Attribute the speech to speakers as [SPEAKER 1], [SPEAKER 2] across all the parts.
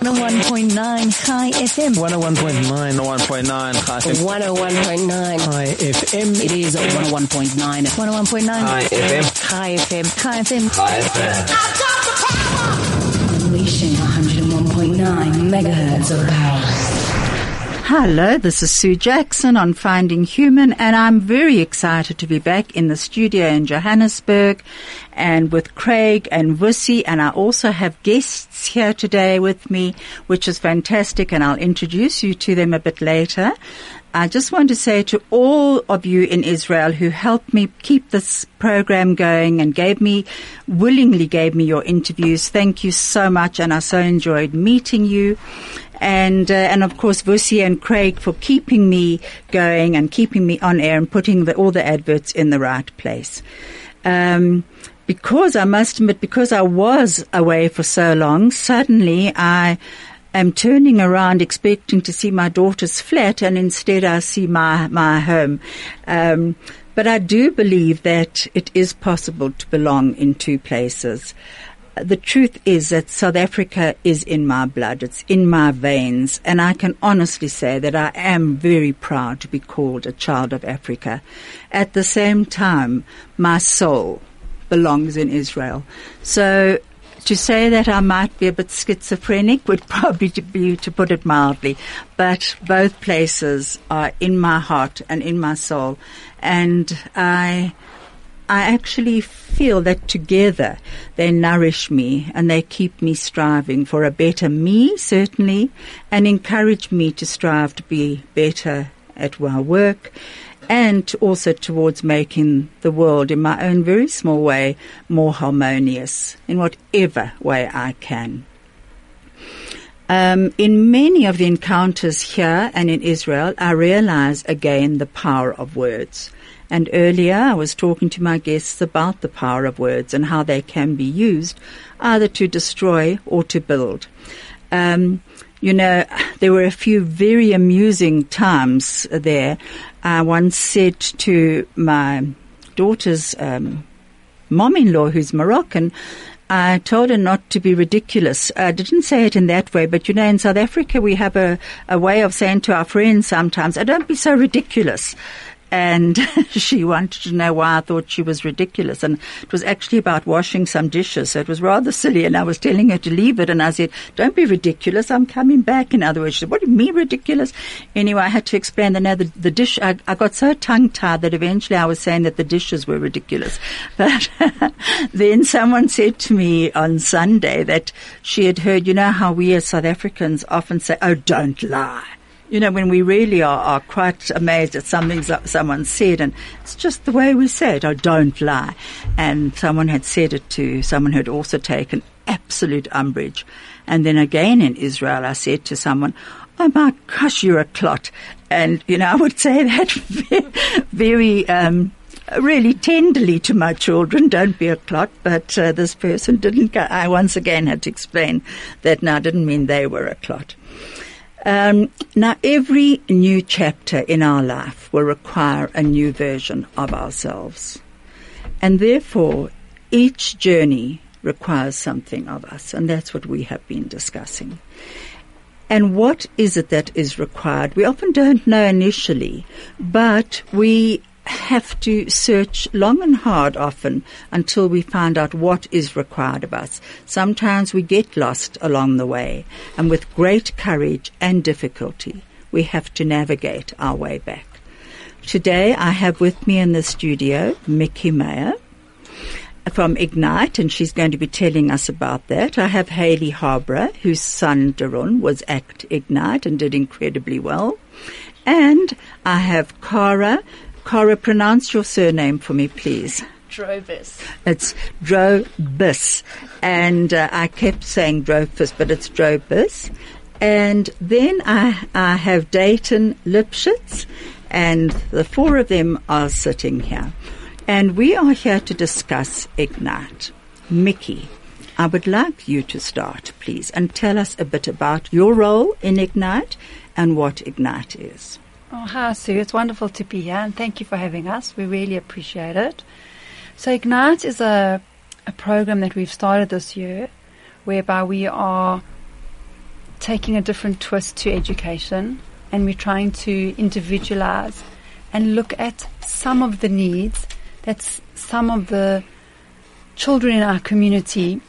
[SPEAKER 1] 101.9 Chai FM.
[SPEAKER 2] 101.9. 101.9 Chai FM.
[SPEAKER 3] 101.9
[SPEAKER 2] Chai FM.
[SPEAKER 3] It is 101.9
[SPEAKER 1] 101.9
[SPEAKER 2] Chai FM.
[SPEAKER 1] Chai FM. Chai FM.
[SPEAKER 2] Chai FM.
[SPEAKER 4] Unleashing 101.9 megahertz of power.
[SPEAKER 5] Hello, this is Sue Jackson on Finding Human, and I'm very excited to be back in the studio in Johannesburg and with Craig and Vusi, and I also have guests here today with me, which is fantastic, and I'll introduce you to them a bit later. I just want to say to all of you in Israel who helped me keep this program going and gave me, willingly gave me your interviews, thank you so much, and I so enjoyed meeting you and uh, and of course Vusi and Craig for keeping me going and keeping me on air and putting the, all the adverts in the right place. Um, because I must admit, because I was away for so long, suddenly I am turning around expecting to see my daughter's flat, and instead I see my my home. Um, but I do believe that it is possible to belong in two places the truth is that South Africa is in my blood. It's in my veins. And I can honestly say that I am very proud to be called a child of Africa. At the same time, my soul belongs in Israel. So to say that I might be a bit schizophrenic would probably be to put it mildly. But both places are in my heart and in my soul. And I, I actually feel that together they nourish me and they keep me striving for a better me, certainly, and encourage me to strive to be better at my work and also towards making the world in my own very small way more harmonious in whatever way I can. Um, in many of the encounters here and in Israel, I realize again the power of words. And earlier I was talking to my guests about the power of words and how they can be used either to destroy or to build. Um, you know, there were a few very amusing times there. I once said to my daughter's um, mom-in-law, who's Moroccan, I told her not to be ridiculous. I didn't say it in that way, but you know, in South Africa, we have a, a way of saying to our friends sometimes, oh, don't be so ridiculous and she wanted to know why I thought she was ridiculous. And it was actually about washing some dishes. So it was rather silly. And I was telling her to leave it. And I said, don't be ridiculous. I'm coming back. In other words, she said, what do you mean ridiculous? Anyway, I had to explain that now the, the dish, I, I got so tongue tied that eventually I was saying that the dishes were ridiculous. But then someone said to me on Sunday that she had heard, you know how we as South Africans often say, oh, don't lie you know, when we really are, are quite amazed at something someone said, and it's just the way we say it, I don't lie. And someone had said it to someone who had also taken absolute umbrage. And then again in Israel, I said to someone, oh my gosh, you're a clot. And, you know, I would say that very, um, really tenderly to my children, don't be a clot, but uh, this person didn't, I once again had to explain that now didn't mean they were a clot. Um, now, every new chapter in our life will require a new version of ourselves. And therefore, each journey requires something of us, and that's what we have been discussing. And what is it that is required? We often don't know initially, but we have to search long and hard often until we find out what is required of us. Sometimes we get lost along the way, and with great courage and difficulty, we have to navigate our way back. Today, I have with me in the studio Micky Mayer from Ignite, and she's going to be telling us about that. I have Haley Harborough, whose son Darun was at Ignite and did incredibly well. And I have Cara, Cara, pronounce your surname for me, please.
[SPEAKER 6] Drobis.
[SPEAKER 5] It's Drobis. And uh, I kept saying Drofus, but it's Drobus. And then I, I have Dayton Lipschitz, and the four of them are sitting here. And we are here to discuss Ignite. Micky, I would like you to start, please, and tell us a bit about your role in Ignite and what Ignite is.
[SPEAKER 6] Oh, hi, Sue. It's wonderful to be here, and thank you for having us. We really appreciate it. So, Ignite is a, a program that we've started this year whereby we are taking a different twist to education and we're trying to individualize and look at some of the needs that some of the children in our community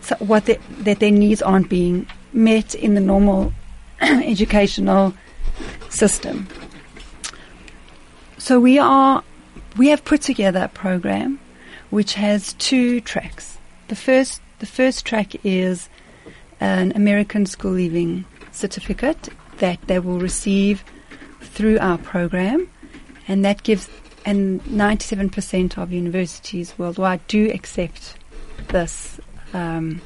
[SPEAKER 6] so what they, that their needs aren't being met in the normal educational system. So we are we have put together a program which has two tracks. The first the first track is an American school leaving certificate that they will receive through our program and that gives and 97% of universities worldwide do accept this um,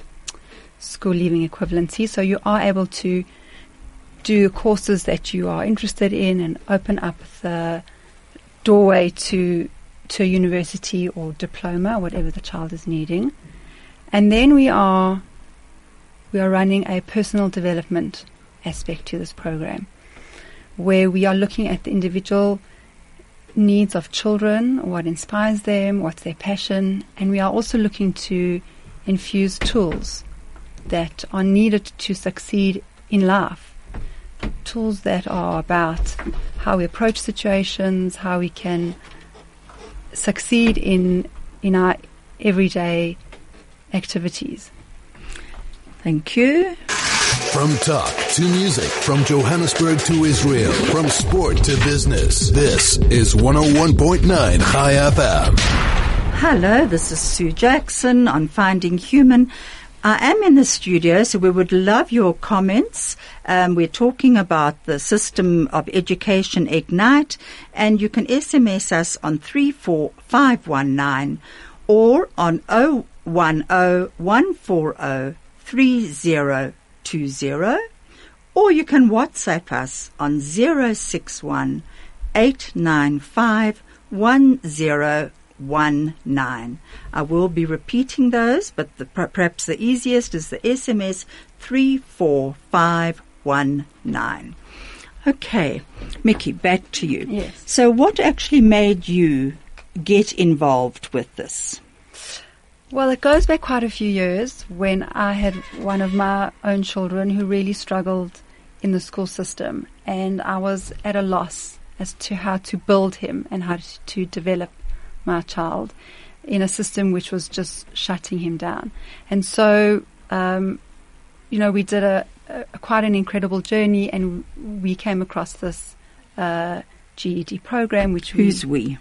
[SPEAKER 6] school leaving equivalency. So you are able to do courses that you are interested in and open up the doorway to to a university or diploma, whatever the child is needing. And then we are we are running a personal development aspect to this program, where we are looking at the individual needs of children, what inspires them, what's their passion, and we are also looking to infuse tools that are needed to succeed in life. Tools that are about how we approach situations, how we can succeed in in our everyday activities.
[SPEAKER 5] Thank you.
[SPEAKER 7] From talk to music, from Johannesburg to Israel, from sport to business. This is 101.9 Chai FM.
[SPEAKER 5] Hello, this is Sue Jackson on Finding Human. I am in the studio, so we would love your comments. Um, we're talking about the system of education Ignite, and you can SMS us on 34519 or on 010 140 or you can WhatsApp us on 061 895 1019. I will be repeating those, but the, perhaps the easiest is the SMS 34519. Okay, Micky, back to you.
[SPEAKER 6] Yes.
[SPEAKER 5] So, what actually made you get involved with this?
[SPEAKER 6] Well, it goes back quite a few years when I had one of my own children who really struggled in the school system, and I was at a loss as to how to build him and how to develop my child in a system which was just shutting him down. And so, um, you know, we did a, a quite an incredible journey, and we came across this uh, GED program, which
[SPEAKER 5] Who's
[SPEAKER 6] we
[SPEAKER 5] we?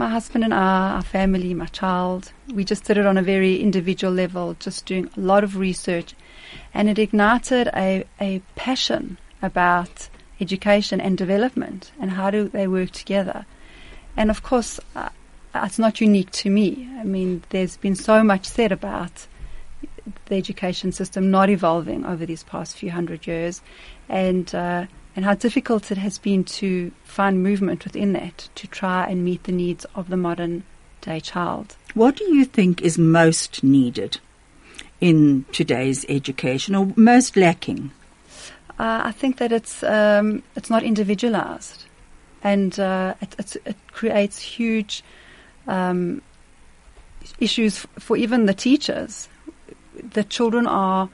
[SPEAKER 6] my husband and I, our family, my child, we just did it on a very individual level, just doing a lot of research. And it ignited a, a passion about education and development and how do they work together. And of course, uh, it's not unique to me. I mean, there's been so much said about the education system not evolving over these past few hundred years, and uh, and how difficult it has been to find movement within that to try and meet the needs of the modern day child.
[SPEAKER 5] What do you think is most needed in today's education or most lacking?
[SPEAKER 6] Uh, I think that it's um, it's not individualized, and uh, it, it creates huge um, issues for even the teachers. The children are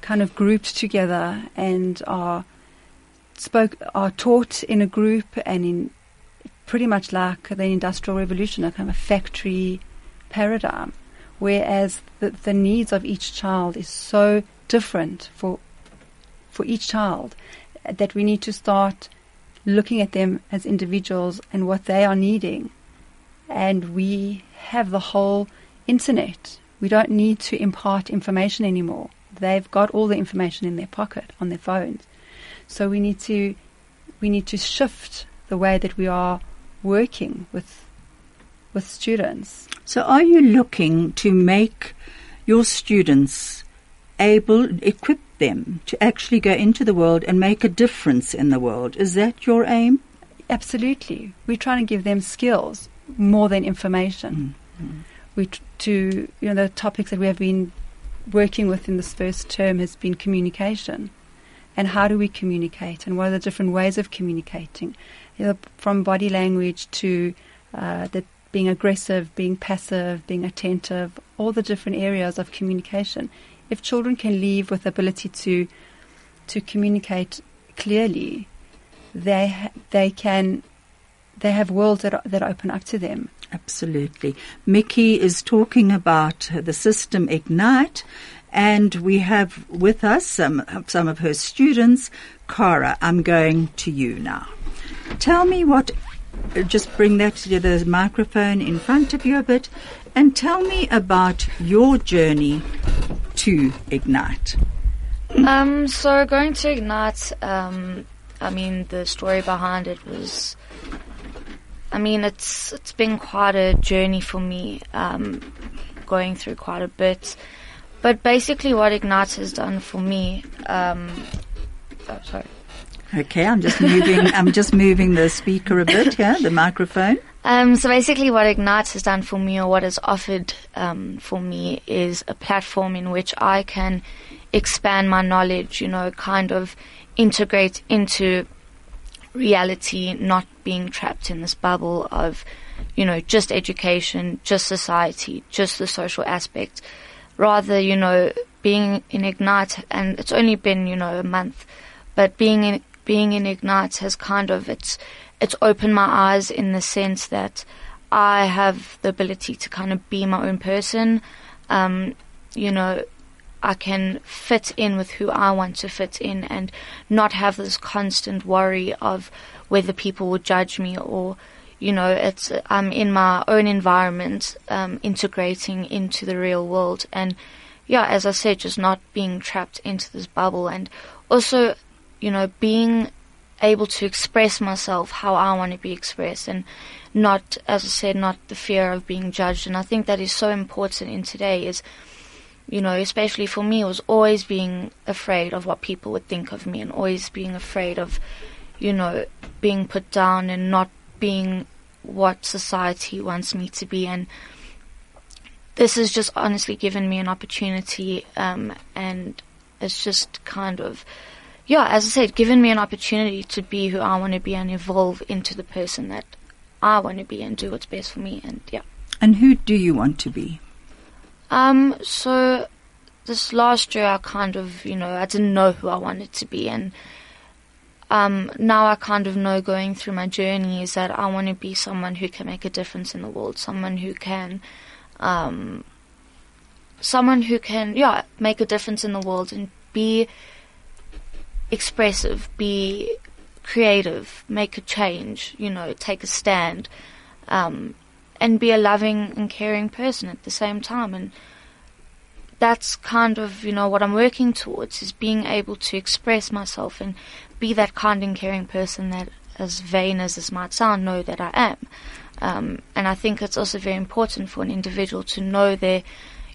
[SPEAKER 6] kind of grouped together and are spoke are taught in a group and in pretty much like the industrial revolution, a kind of a factory paradigm, whereas the, the needs of each child is so different for for each child that we need to start looking at them as individuals and what they are needing. And we have the whole internet. We don't need to impart information anymore. They've got all the information in their pocket on their phones. So we need to we need to shift the way that we are working with with students.
[SPEAKER 5] So, are you looking to make your students able, equip them to actually go into the world and make a difference in the world? Is that your aim?
[SPEAKER 6] Absolutely. We're trying to give them skills more than information. We t- to you know the topics that we have been working with in this first term has been communication, and how do we communicate, and what are the different ways of communicating, you know, from body language to uh, the being aggressive, being passive, being attentive, all the different areas of communication if children can leave with the ability to to communicate clearly, they they can they have worlds that that open up to them.
[SPEAKER 5] Absolutely. Micky is talking about the system Ignite, and we have with us some, some of her students. Cara, I'm going to you now. Tell me what, just bring that to the microphone in front of you a bit, and tell me about your journey to Ignite.
[SPEAKER 8] Um, so going to Ignite, um, I mean, the story behind it was, I mean, it's it's been quite a journey for me, um, going through quite a bit. But basically, what Ignite has done for me, um, oh, sorry.
[SPEAKER 5] Okay, I'm just moving. I'm just moving the speaker a bit here, the microphone.
[SPEAKER 8] Um, so basically, what Ignite has done for me, or what has offered um, for me, is a platform in which I can expand my knowledge. You know, kind of integrate into reality, not being trapped in this bubble of, you know, just education, just society, just the social aspect. Rather, you know, being in Ignite, and it's only been, you know, a month, but being in being in Ignite has kind of it's it's opened my eyes in the sense that I have the ability to kind of be my own person. Um, you know, I can fit in with who I want to fit in and not have this constant worry of whether people will judge me or, you know, it's I'm in my own environment, um, integrating into the real world and yeah, as I said, just not being trapped into this bubble and also, you know, being able to express myself how I want to be expressed and not, as I said, not the fear of being judged. And I think that is so important in today is, you know, especially for me, was always being afraid of what people would think of me and always being afraid of, you know, being put down and not being what society wants me to be. And this has just honestly given me an opportunity, um, and it's just kind of, yeah, as I said, given me an opportunity to be who I want to be and evolve into the person that I want to be and do what's best for me. And yeah.
[SPEAKER 5] And who do you want to be?
[SPEAKER 8] Um, so this last year I kind of, you know, I didn't know who I wanted to be and um, now I kind of know going through my journey is that I want to be someone who can make a difference in the world, someone who can, um, someone who can, yeah, make a difference in the world and be expressive, be creative, make a change, you know, take a stand, um, and be a loving and caring person at the same time. And that's kind of, you know, what I'm working towards is being able to express myself and be that kind and caring person that, as vain as this might sound, know that I am. Um, and I think it's also very important for an individual to know their,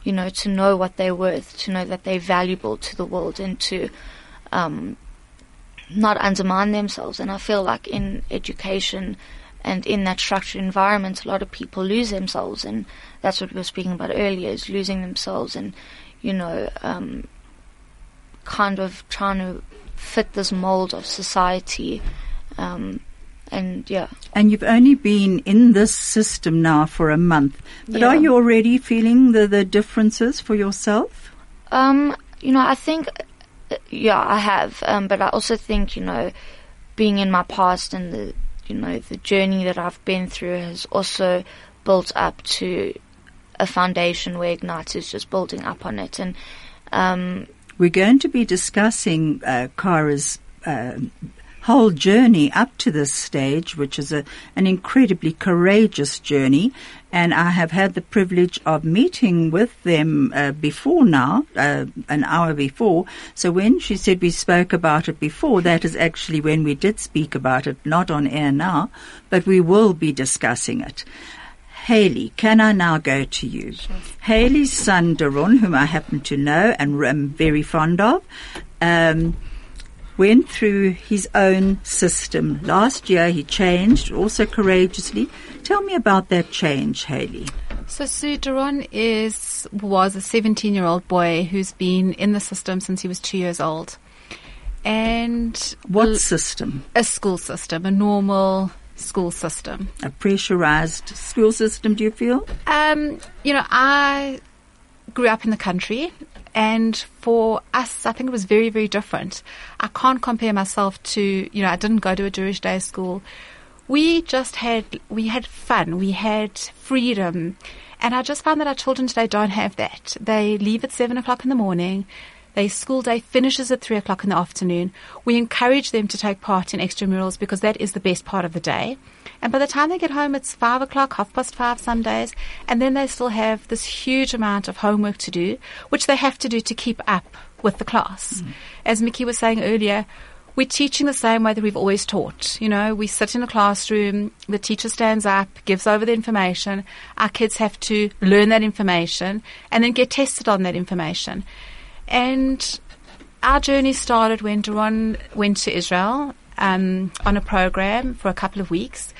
[SPEAKER 8] you know, to know what they're worth, to know that they're valuable to the world, and to um, not undermine themselves. And I feel like in education and in that structured environment, a lot of people lose themselves, and that's what we were speaking about earlier: is losing themselves, and you know, um, kind of trying to fit this mold of society. Um, and yeah.
[SPEAKER 5] And you've only been in this system now for a month, but
[SPEAKER 8] Yeah.
[SPEAKER 5] are you already feeling the, the differences for yourself?
[SPEAKER 8] Um, you know, I think, yeah, I have. Um, but I also think, you know, being in my past and the, you know, the journey that I've been through has also built up to a foundation where Ignite is just building up on it. And, um,
[SPEAKER 5] We're going to be discussing uh, Cara's uh, whole journey up to this stage, which is a, an incredibly courageous journey. And I have had the privilege of meeting with them uh, before now, uh, an hour before. So when she said we spoke about it before, that is actually when we did speak about it, not on air now, but we will be discussing it. Haley, can I now go to you? Haley's son, Daron, whom I happen to know and am very fond of, um, went through his own system. Last year he changed, also courageously. Tell me about that change, Haley.
[SPEAKER 9] So Sue Duron is was a 17 year old boy who's been in the system since he was two years old, and
[SPEAKER 5] What system?
[SPEAKER 9] a school system, a normal school system.
[SPEAKER 5] A pressurized school system, do you feel?
[SPEAKER 9] Um, you know, I grew up in the country, And for us, I think it was very, very different. I can't compare myself to, you know, I didn't go to a Jewish day school. We just had, we had fun. We had freedom. And I just found that our children today don't have that. They leave at seven o'clock in the morning. Their school day finishes at three o'clock in the afternoon. We encourage them to take part in extramurals because that is the best part of the day. And by the time they get home, it's five o'clock, half past five some days, and then they still have this huge amount of homework to do, which they have to do to keep up with the class. As Micky was saying earlier, we're teaching the same way that we've always taught. You know, we sit in a classroom, the teacher stands up, gives over the information, our kids have to learn that information and then get tested on that information. And our journey started when Duran went to Israel um, on a program for a couple of weeks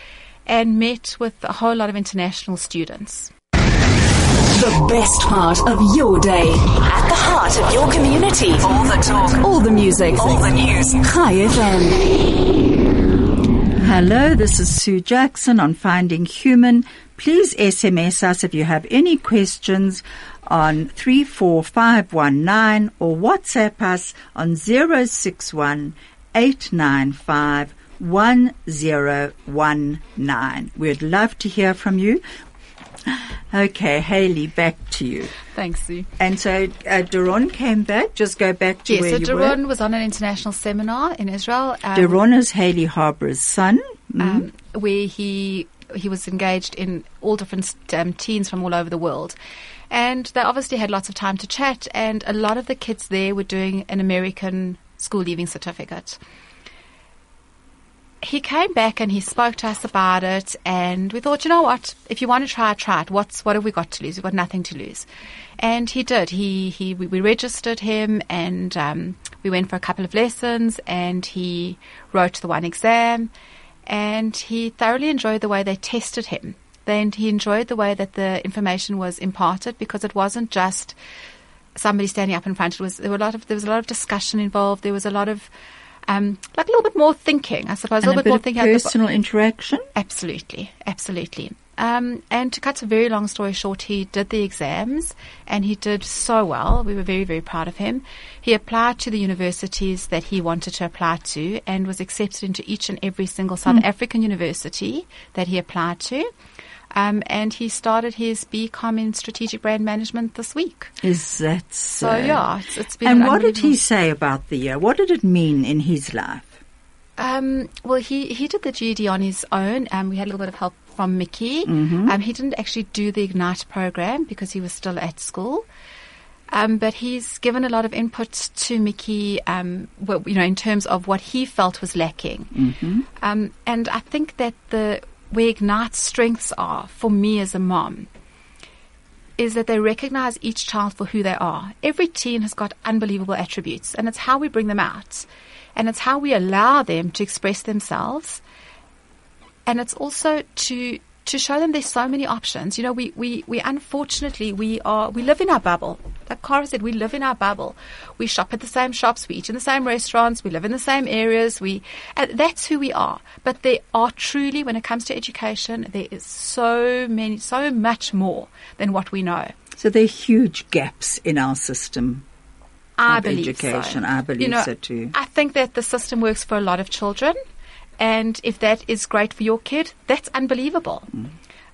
[SPEAKER 9] and met with a whole lot of international students.
[SPEAKER 4] The best part of your day. At the heart of your community. All the talk. All the music. All the news. Chai FM.
[SPEAKER 5] Hello, this is Sue Jackson on Finding Human. Please SMS us if you have any questions on 34519 or WhatsApp us on 061 895 1019. We'd love to hear from you. Okay, Haley, back to you.
[SPEAKER 9] Thanks, Sue.
[SPEAKER 5] And so uh, Duron came back. Just go back to
[SPEAKER 9] Yes,
[SPEAKER 5] where
[SPEAKER 9] so
[SPEAKER 5] you
[SPEAKER 9] Duran was on an international seminar in Israel.
[SPEAKER 5] were.
[SPEAKER 9] um,
[SPEAKER 5] Duron is Haley Harbour's son. Mm.
[SPEAKER 9] um, where he he was engaged in all different um, teens from all over the world. And they obviously had lots of time to chat, and a lot of the kids there were doing an American school leaving certificate. He came back and he spoke to us about it, and we thought, you know what? If you want to try try it. What's what have we got to lose? We've got nothing to lose. And he did. He he we, we registered him, and um, we went for a couple of lessons, and he wrote the one exam, and he thoroughly enjoyed the way they tested him. Then he enjoyed the way that the information was imparted because it wasn't just somebody standing up in front. It was there were a lot of there was a lot of discussion involved. There was a lot of um, like a little bit more thinking, I suppose,
[SPEAKER 5] And
[SPEAKER 9] a
[SPEAKER 5] a
[SPEAKER 9] little
[SPEAKER 5] bit
[SPEAKER 9] bit more thinking. out the bo-
[SPEAKER 5] personal interaction.
[SPEAKER 9] Absolutely, absolutely. Um, and to cut a very long story short, he did the exams and he did so well. We were very, very proud of him. He applied to the universities that he wanted to apply to and was accepted into each and every single South African university that he applied to. Um, and he started his BCom in strategic brand management this week.
[SPEAKER 5] Is that
[SPEAKER 9] So
[SPEAKER 5] so?
[SPEAKER 9] yeah, it's, it's been
[SPEAKER 5] And
[SPEAKER 9] an
[SPEAKER 5] what did he say about the year? What did it mean in his life?
[SPEAKER 9] Um, well, he, he did the GED on his own. Um, we had a little bit of help from Micky. Um, he didn't actually do the Ignite program because he was still at school. Um, but he's given a lot of input to Micky, um, well, you know, in terms of what he felt was lacking. Um, and I think that the where Ignite's strengths are for me as a mom is that they recognize each child for who they are. Every teen has got unbelievable attributes, and it's how we bring them out, and it's how we allow them to express themselves, and it's also to to show them there's so many options. You know, we, we, we unfortunately we are we live in our bubble. Like Cara said, we live in our bubble. We shop at the same shops, we eat in the same restaurants, we live in the same areas. We and that's who we are. But there are truly, when it comes to education, there is so many, so much more than what we know.
[SPEAKER 5] So there are huge gaps in our system.
[SPEAKER 9] I
[SPEAKER 5] Of
[SPEAKER 9] believe
[SPEAKER 5] education.
[SPEAKER 9] so.
[SPEAKER 5] I believe
[SPEAKER 9] you know,
[SPEAKER 5] so too.
[SPEAKER 9] I think that the system works for a lot of children, and if that is great for your kid, that's unbelievable.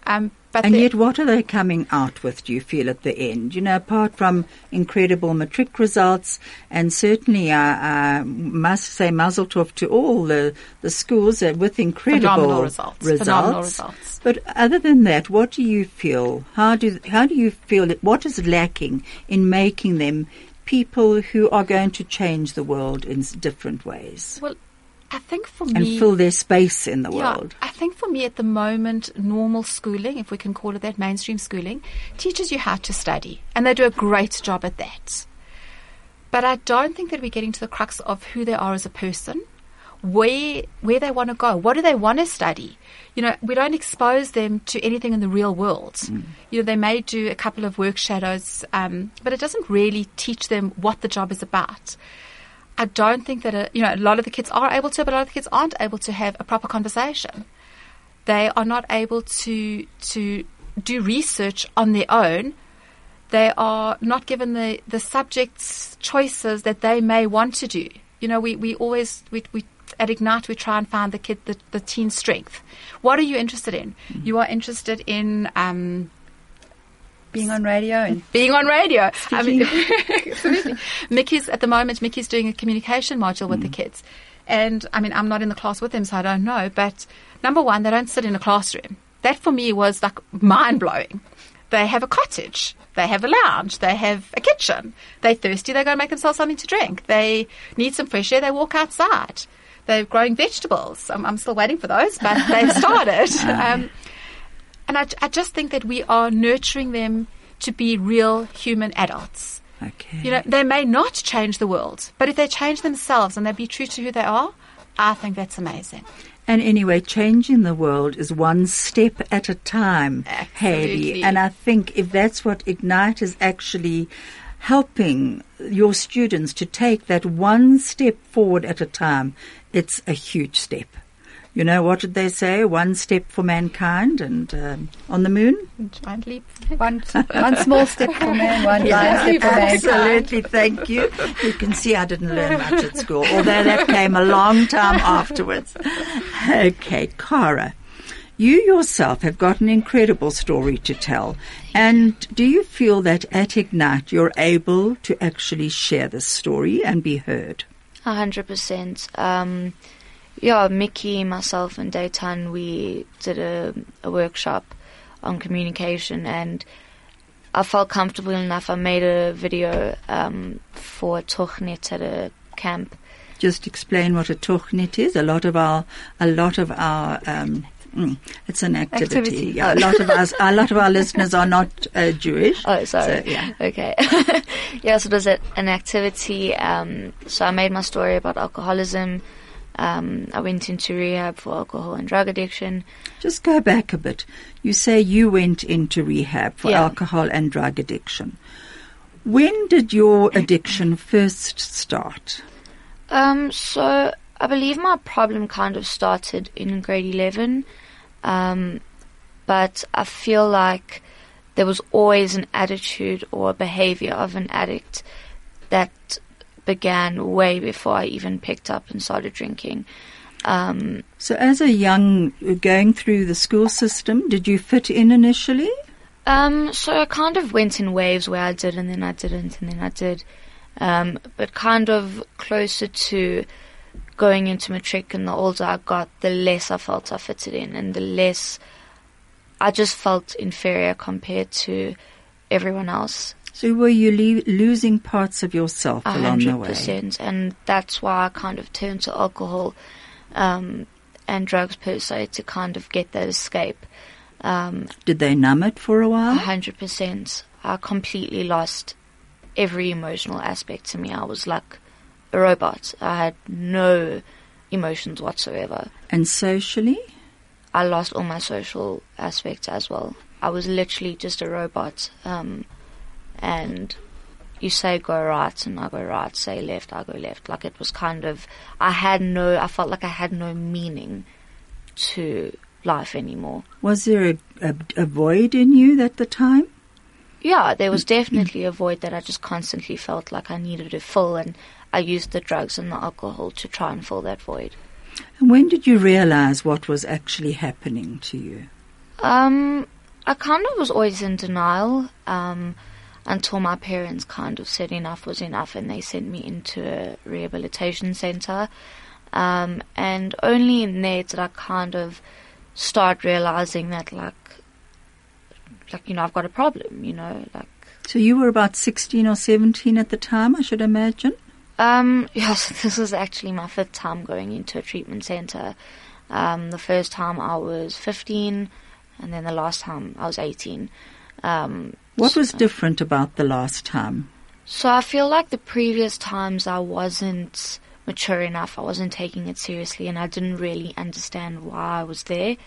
[SPEAKER 9] Um, but
[SPEAKER 5] Mm. And yet, what are they coming out with, do you feel, at the end? You know, apart from incredible matric results, and certainly I uh, must say mazel tov to all the, the schools uh, with incredible
[SPEAKER 9] Phenomenal results. Phenomenal results.
[SPEAKER 5] But other than that, what do you feel? How do, how do you feel, that, what is lacking in making them people who are going to change the world in different ways?
[SPEAKER 9] well, I think for me
[SPEAKER 5] And
[SPEAKER 9] me,
[SPEAKER 5] fill their space in the
[SPEAKER 9] Yeah,
[SPEAKER 5] world.
[SPEAKER 9] I think for me at the moment, normal schooling, if we can call it that, mainstream schooling, teaches you how to study. And they do a great job at that. But I don't think that we're getting to the crux of who they are as a person, where where they want to go, what do they want to study. You know, we don't expose them to anything in the real world. You know, they may do a couple of work shadows, um, but it doesn't really teach them what the job is about. I don't think that a, you know a lot of the kids are able to, but a lot of the kids aren't able to have a proper conversation. They are not able to to do research on their own. They are not given the, the subjects choices that they may want to do. You know, we, we always, we, we, at Ignite, we try and find the kid, the, the teen strength. What are you interested in? You are interested in, um,
[SPEAKER 6] Being on radio and
[SPEAKER 9] being on radio. I mean, absolutely. Micky's at the moment. Micky's doing a communication module with the kids, and I mean, I'm not in the class with them, so I don't know. But number one, they don't sit in a classroom. That for me was like mind blowing. They have a cottage. They have a lounge. They have a kitchen. They're thirsty. They go and make themselves something to drink. They need some fresh air. They walk outside. They're growing vegetables. I'm, I'm still waiting for those, but they've started. um, and I, I just think that we are nurturing them to be real human adults.
[SPEAKER 5] Okay.
[SPEAKER 9] You know, they may not change the world, but if they change themselves and they be true to who they are, I think that's amazing.
[SPEAKER 5] And anyway, changing the world is one step at a time, Haley. And I think if that's what Ignite is actually helping your students to take that one step forward at a time, it's a huge step. You know, what did they say? One step for mankind and um, on the moon?
[SPEAKER 9] Giant leap.
[SPEAKER 6] one, one small step for man, one giant step for mankind.
[SPEAKER 5] Absolutely, thank you. You can see I didn't learn much at school, although that came a long time afterwards. Okay, Cara, you yourself have got an incredible story to tell. And do you feel that at Ignite you're able to actually share this story and be heard?
[SPEAKER 8] A hundred percent. Um, yeah, Micky, myself, and Dayton, we did a, a workshop on communication, and I felt comfortable enough. I made a video um, for Tochnet at a camp.
[SPEAKER 5] Just explain what a tochnet is. A lot of our, a lot of our, um, mm, it's an activity.
[SPEAKER 6] Activity.
[SPEAKER 5] Yeah, a lot of us, a lot of our listeners are not uh, Jewish.
[SPEAKER 8] Oh, sorry.
[SPEAKER 5] So, yeah.
[SPEAKER 8] Okay. yes, it was an activity. Um, so I made my story about alcoholism. Um, I went into rehab for alcohol and drug addiction.
[SPEAKER 5] Just go back a bit. You say you went into rehab for
[SPEAKER 8] Yeah.
[SPEAKER 5] alcohol and drug addiction. When did your addiction first start?
[SPEAKER 8] Um, so I believe my problem kind of started in grade 11. Um, but I feel like there was always an attitude or behavior of an addict that began way before I even picked up and started drinking. Um,
[SPEAKER 5] So, as a young, going through the school system, did you fit in initially?
[SPEAKER 8] Um, so I kind of went in waves where I did and then I didn't and then I did. Um, but kind of closer to going into matric and the older I got, the less I felt I fitted in and the less I just felt inferior compared to everyone else.
[SPEAKER 5] So, were you le- losing parts of yourself
[SPEAKER 8] A
[SPEAKER 5] along the way?
[SPEAKER 8] and that's why I kind of turned to alcohol um, and drugs per se to kind of get that escape. Um,
[SPEAKER 5] Did they numb it for a
[SPEAKER 8] A
[SPEAKER 5] while?
[SPEAKER 8] hundred percent. I completely lost every emotional aspect to me. I was like a robot. I had no emotions whatsoever.
[SPEAKER 5] And socially?
[SPEAKER 8] I lost all my social aspects as well. I was literally just a robot. Um, and you say go right and I go right, say left, I go left. Like it was kind of, I had no, I felt like I had no meaning to life anymore.
[SPEAKER 5] Was there a, a, a void in you at the time?
[SPEAKER 8] Yeah, there was definitely a void that I just constantly felt like I needed to fill, and I used the drugs and the alcohol to try and fill that void.
[SPEAKER 5] And when did you realize what was actually happening to you?
[SPEAKER 8] Um, I kind of was always in denial um, until my parents kind of said enough was enough, and they sent me into a rehabilitation center. Um, and only in there did I kind of start realizing that, like, like you know, I've got a problem. You know, like
[SPEAKER 5] So you were about 16 or 17 at the time, I should imagine?
[SPEAKER 8] Um, yes, this is actually my fifth time going into a treatment center. Um, the first time I was 15, and then the last time I was 18. Um,
[SPEAKER 5] What was different about the last time?
[SPEAKER 8] So I feel like the previous times I wasn't mature enough, I wasn't taking it seriously, and I didn't really understand why I was there.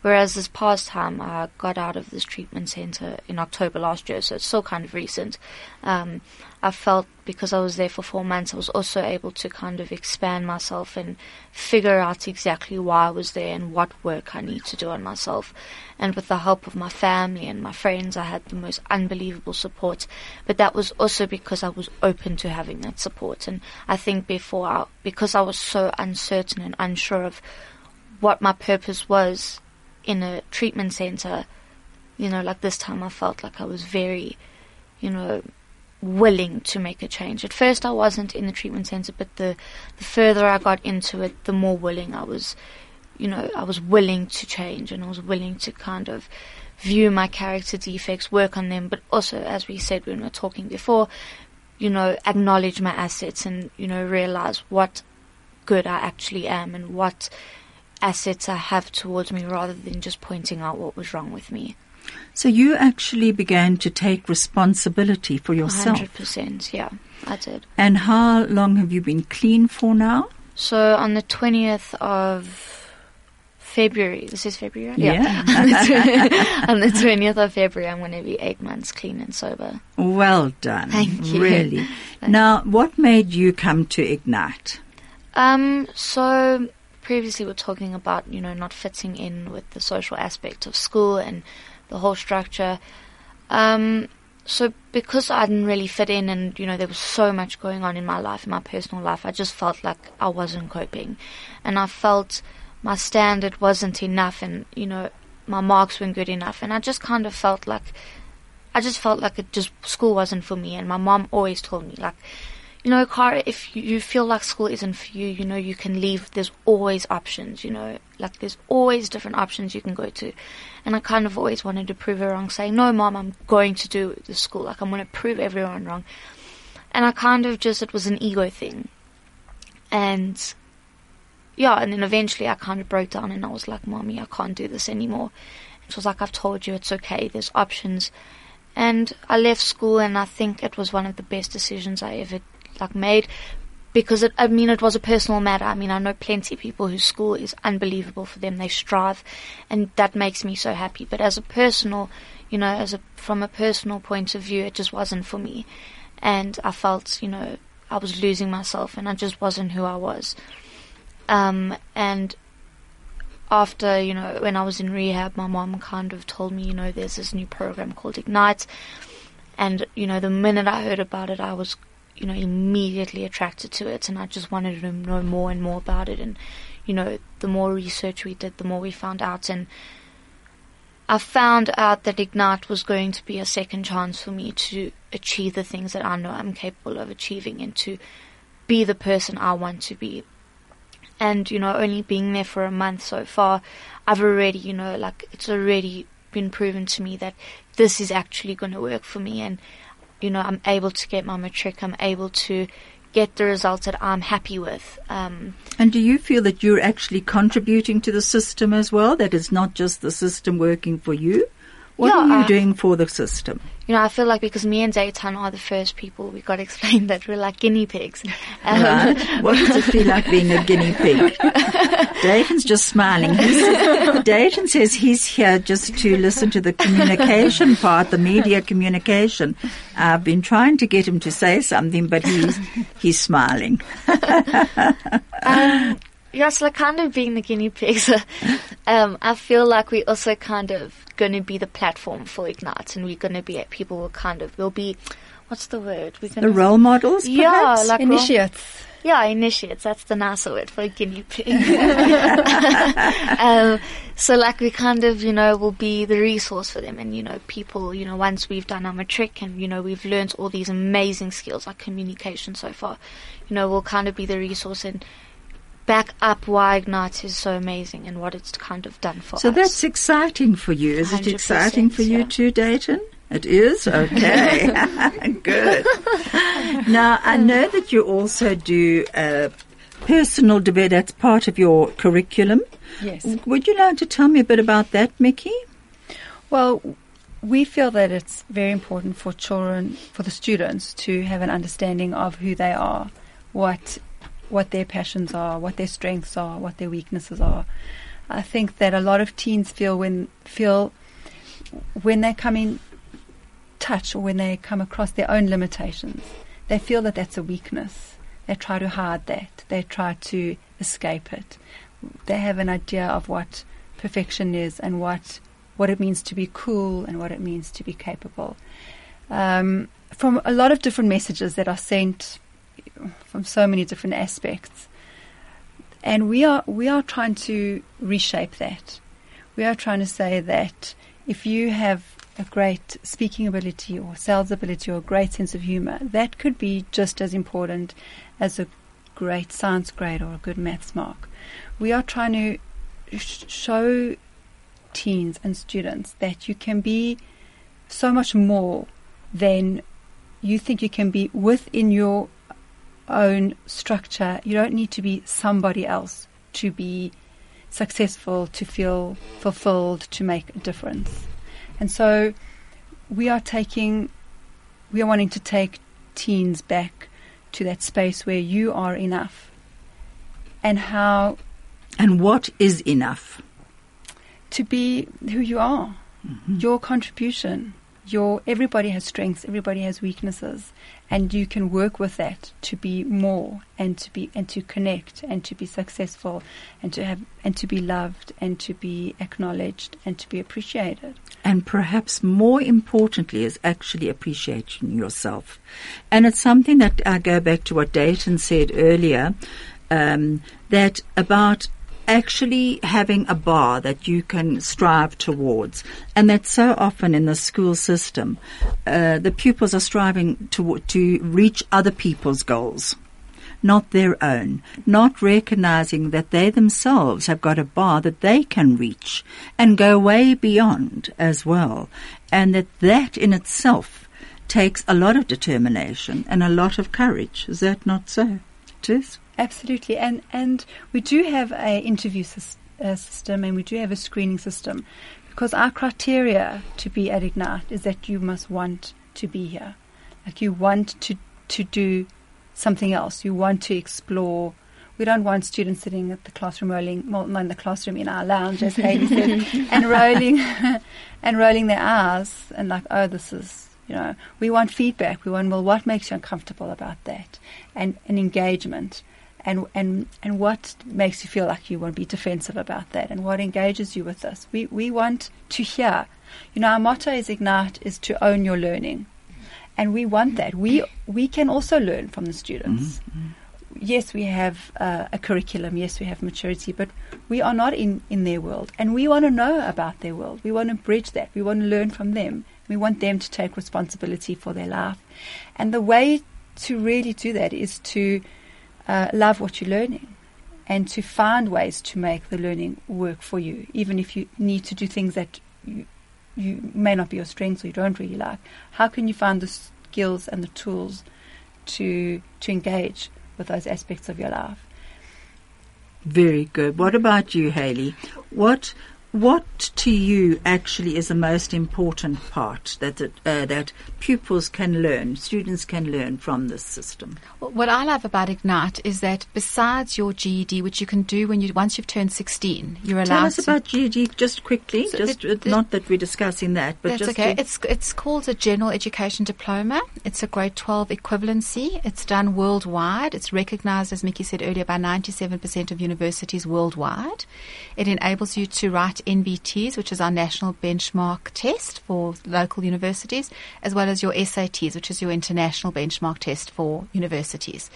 [SPEAKER 8] Whereas this past time, I got out of this treatment center in October last year, so it's still kind of recent. Um, I felt because I was there for four months, I was also able to kind of expand myself and figure out exactly why I was there and what work I need to do on myself. And with the help of my family and my friends, I had the most unbelievable support. But that was also because I was open to having that support. And I think before, I, because I was so uncertain and unsure of what my purpose was in a treatment center, you know, like this time I felt like I was very, you know, willing to make a change. At first, I wasn't in the treatment center, but the the further I got into it, the more willing I was. You know, I was willing to change, and I was willing to kind of view my character defects, work on them, but also, as we said when we were talking before, you know, acknowledge my assets and you know realize what good I actually am and what assets I have towards me, rather than just pointing out what was wrong with me.
[SPEAKER 5] So you actually began to take responsibility for yourself.
[SPEAKER 8] Hundred percent, yeah, I did.
[SPEAKER 5] And how long have you been clean for now?
[SPEAKER 8] So on the twentieth of February, this is February, right?
[SPEAKER 5] Yeah.
[SPEAKER 8] on the twentieth of February, I'm going to be eight months clean and sober.
[SPEAKER 5] Well done.
[SPEAKER 8] Thank you.
[SPEAKER 5] Really. Now, what made you come to Ignite?
[SPEAKER 8] Um, so previously we're talking about you know not fitting in with the social aspect of school and the whole structure. Um, so because I didn't really fit in, and you know there was so much going on in my life, in my personal life, I just felt like I wasn't coping, and I felt my standard wasn't enough, and you know my marks weren't good enough, and I just kind of felt like I just felt like it just school wasn't for me, and my mom always told me like you know, Cara, if you, you feel like school isn't for you, you know, you can leave. There's always options, you know, like there's always different options you can go to. And I kind of always wanted to prove her wrong, saying, no, mom, I'm going to do the school. Like, I'm going to prove everyone wrong. And I kind of just, it was an ego thing. And yeah, and then eventually I kind of broke down and I was like, mommy, I can't do this anymore. And she was like, I've told you it's okay. There's options. And I left school and I think it was one of the best decisions I ever like made because it, I mean it was a personal matter. I mean I know plenty of people whose school is unbelievable for them. They strive, and that makes me so happy. But as a personal, you know, as a from a personal point of view, it just wasn't for me, and I felt you know I was losing myself, and I just wasn't who I was. Um, and after you know when I was in rehab, my mom kind of told me you know there's this new program called Ignite, and you know the minute I heard about it, I was you know immediately attracted to it, and I just wanted to know more and more about it. And you know the more research we did, the more we found out, and I found out that Ignite was going to be a second chance for me to achieve the things that I know I'm capable of achieving and to be the person I want to be. And you know only being there for a month so far i've already you know like it's already been proven to me that this is actually going to work for me. And you know i'm able to get my matric i'm able to get the results that i'm happy with um,
[SPEAKER 5] And do you feel that you're actually contributing to the system as well? That it's not just the system working for you? What
[SPEAKER 8] Yeah,
[SPEAKER 5] are you
[SPEAKER 8] I-
[SPEAKER 5] doing for the system?
[SPEAKER 8] You know i feel like because me and Dayton are the first people we got to explain that we're like guinea pigs um,
[SPEAKER 5] Right? What does it feel like being a guinea pig? Dayton's just smiling. Dayton says he's here just to listen to the communication part, the media communication. I've been trying to get him to say something, but he's he's smiling.
[SPEAKER 8] um, yes, like kind of being the guinea pigs. um, I feel like we're also kind of going to be the platform for Ignite, and we're going to be people will kind of will be, what's the word? We're
[SPEAKER 5] The
[SPEAKER 8] gonna, the
[SPEAKER 5] role models,
[SPEAKER 8] yeah,
[SPEAKER 5] perhaps?
[SPEAKER 8] like role-
[SPEAKER 6] Initiates.
[SPEAKER 8] yeah, initiates. That's the nicer word for a guinea pig. um, so, like, we kind of, you know, will be the resource for them. And, you know, people, you know, once we've done our matric and, you know, we've learned all these amazing skills like communication so far, you know, we'll kind of be the resource and back up why Ignite is so amazing and what it's kind of done for
[SPEAKER 5] So
[SPEAKER 8] us.
[SPEAKER 5] So that's exciting for you. Is it exciting for you
[SPEAKER 8] yeah.
[SPEAKER 5] too, Dayton? It is? Okay. Good. Now, I know that you also do uh, personal debate. That's part of your curriculum.
[SPEAKER 6] Yes.
[SPEAKER 5] Would you like to tell me a bit about that, Micky?
[SPEAKER 6] Well, we feel that it's very important for children, for the students, to have an understanding of who they are, what what their passions are, what their strengths are, what their weaknesses are. I think that a lot of teens feel when feel when they come in touch or when they come across their own limitations, they feel that that's a weakness. They try to hide that. They try to escape it. They have an idea of what perfection is and what what it means to be cool and what it means to be capable. Um, from a lot of different messages that are sent from so many different aspects, and we are we are trying to reshape that. We are trying to say that if you have a great speaking ability or sales ability or a great sense of humor, that could be just as important as a great science grade or a good maths mark. We are trying to sh- show teens and students that you can be so much more than you think you can be within your own structure. You don't need to be somebody else to be successful, to feel fulfilled, to make a difference. And so we are taking, we are wanting to take teens back to that space where you are enough. And how
[SPEAKER 5] And what is enough?
[SPEAKER 6] to be who you are, mm-hmm. your contribution, your everybody has strengths, everybody has weaknesses, and you can work with that to be more and to be and to connect and to be successful and to have and to be loved and to be acknowledged and to be appreciated.
[SPEAKER 5] and perhaps more importantly is actually appreciating yourself. And it's something that I go back to what Dayton said earlier, um, that about actually having a bar that you can strive towards. And that so often in the school system, uh, the pupils are striving to, to reach other people's goals not their own, not recognizing that they themselves have got a bar that they can reach and go way beyond as well, and that that in itself takes a lot of determination and a lot of courage. Is that not so? It is.
[SPEAKER 6] Absolutely, and and we do have a interview sys- uh, system, and we do have a screening system, because our criteria to be at Ignite is that you must want to be here, like you want to to do something else. You want to explore. We don't want students sitting at the classroom rolling, well, not in the classroom, in our lounge, as Haley said, and rolling, and rolling their eyes and like, oh, this is, you know, we want feedback. We want, well, what makes you uncomfortable about that? And, and engagement. And, and, and what makes you feel like you want to be defensive about that? And what engages you with this? We, we want to hear. You know, our motto is Ignite is to own your learning. And we want that. We, we can also learn from the students yes, we have uh, a curriculum, yes, we have maturity, but we are not in, in their world. And we want to know about their world. We want to bridge that. We want to learn from them. We want them to take responsibility for their life. And the way to really do that is to uh, love what you're learning and to find ways to make the learning work for you, even if you need to do things that you, you may not be your strengths or you don't really like. How can you find the skills and the tools to to engage with those aspects of your life?
[SPEAKER 5] Very good. What about you, Haley? What what to you actually is the most important part that uh, that pupils can learn, students can learn from this system?
[SPEAKER 9] What I love about Ignite is that besides your GED, which you can do when you once you've turned 16, you're allowed
[SPEAKER 5] Tell us about GED just quickly.
[SPEAKER 9] So
[SPEAKER 5] just
[SPEAKER 9] the- the-
[SPEAKER 5] not that we're discussing that, but
[SPEAKER 9] That's
[SPEAKER 5] just
[SPEAKER 9] okay. It's it's called a general education diploma. It's a grade 12 equivalency. It's done worldwide. It's recognized, as Micky said earlier, by 97% of universities worldwide. It enables you to write NBTs, which is our national benchmark test for local universities, as well as your SATs, which is your international benchmark test for universities.